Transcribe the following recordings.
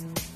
This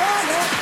Olha.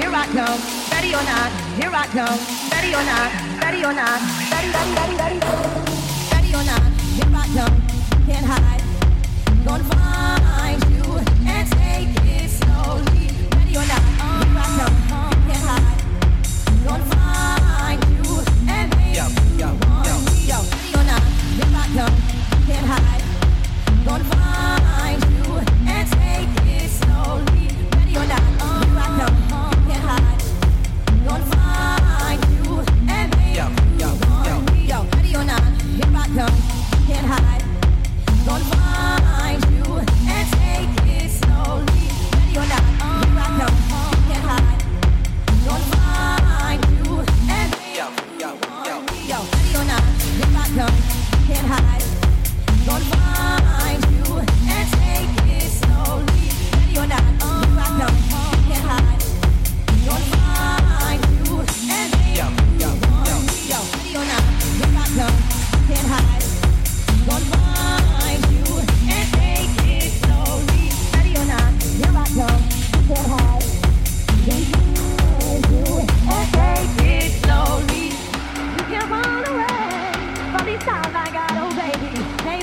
here I come. Ready or not, here I come. Ready or not, ready or not, ready, ready, ready, ready. ready.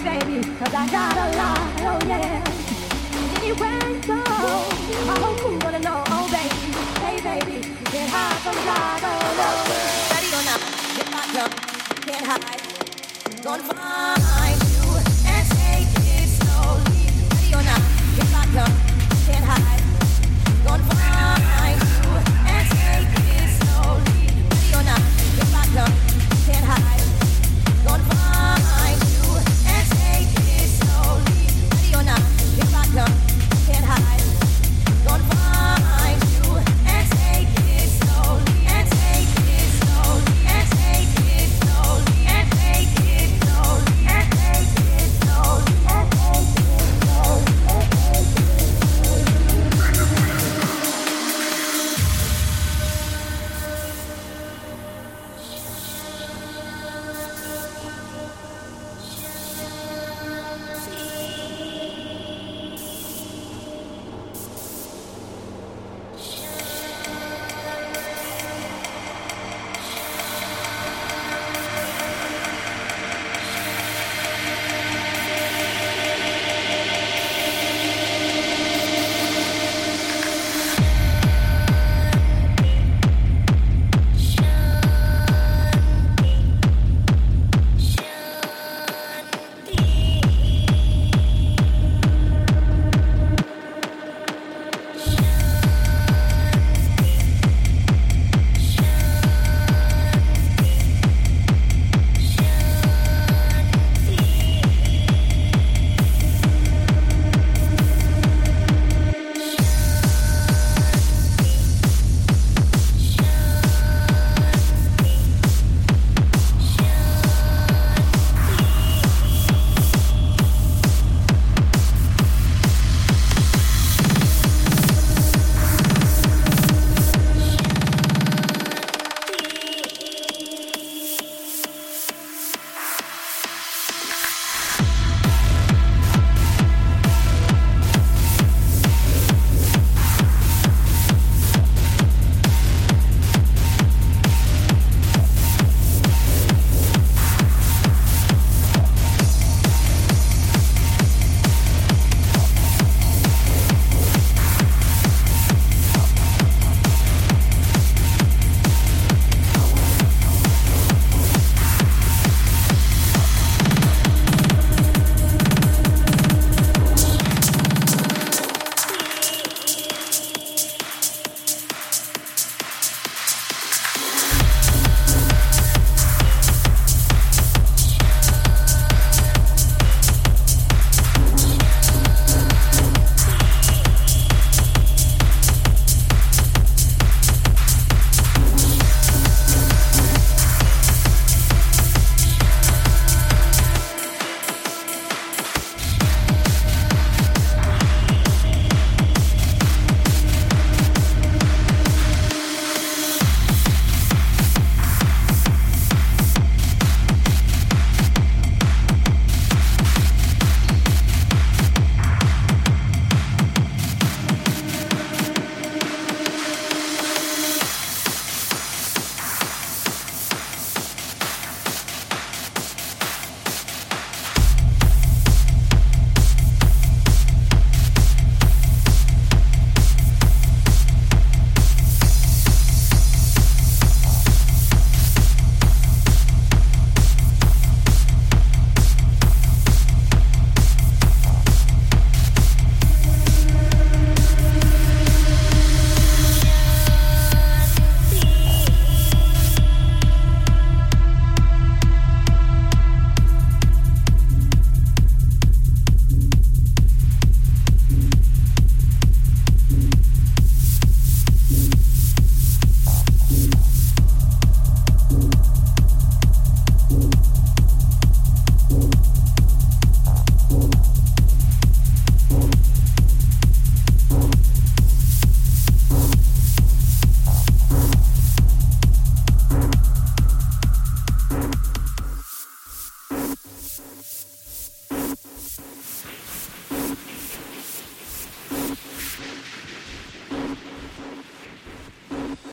baby, cause I got a lot, oh yeah. Anywhere you go, I hope you wanna know, oh baby, hey baby, you can't hide from God, oh no. Ready or not, get my drum. can't hide, gonna find.